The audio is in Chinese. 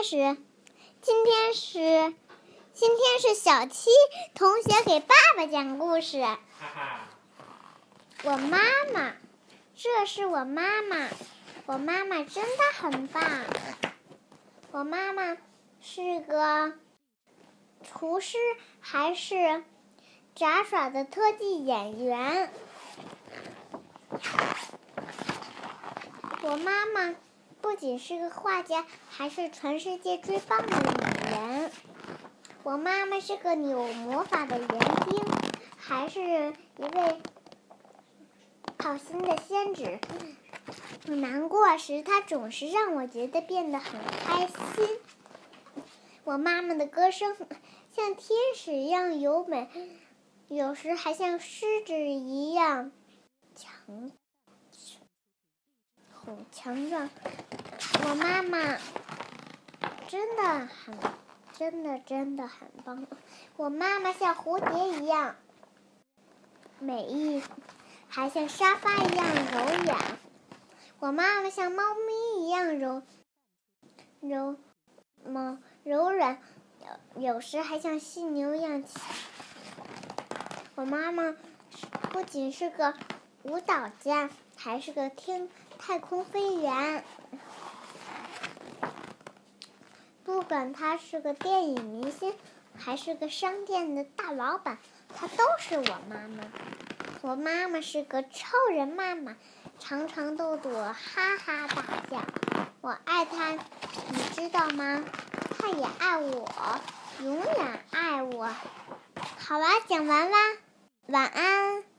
开始。今天是今天是小七同学给爸爸讲故事。我妈妈，这是我妈妈，我妈妈真的很棒。我妈妈是个厨师，还是杂耍的特技演员。我妈妈不仅是个画家，还是全世界最棒的女人。我妈妈是个有魔法的园丁，还是一位好心的仙子。难过时，她总是让我觉得变得很开心。我妈妈的歌声像天使一样优美，有时还像狮子一样强。强壮，我妈妈真的很，真的真的很棒。我妈妈像蝴蝶一样美丽，还像沙发一样柔软。我妈妈像猫咪一样柔柔么柔软，有时还像犀牛一样。我妈妈不仅是个舞蹈家，还是个天。太空飞员，不管他是个电影明星，还是个商店的大老板，他都是我妈妈。我妈妈是个超人妈妈，常常逗得我哈哈大笑。我爱她，你知道吗？她也爱我，永远爱我。好啦，讲完啦，晚安。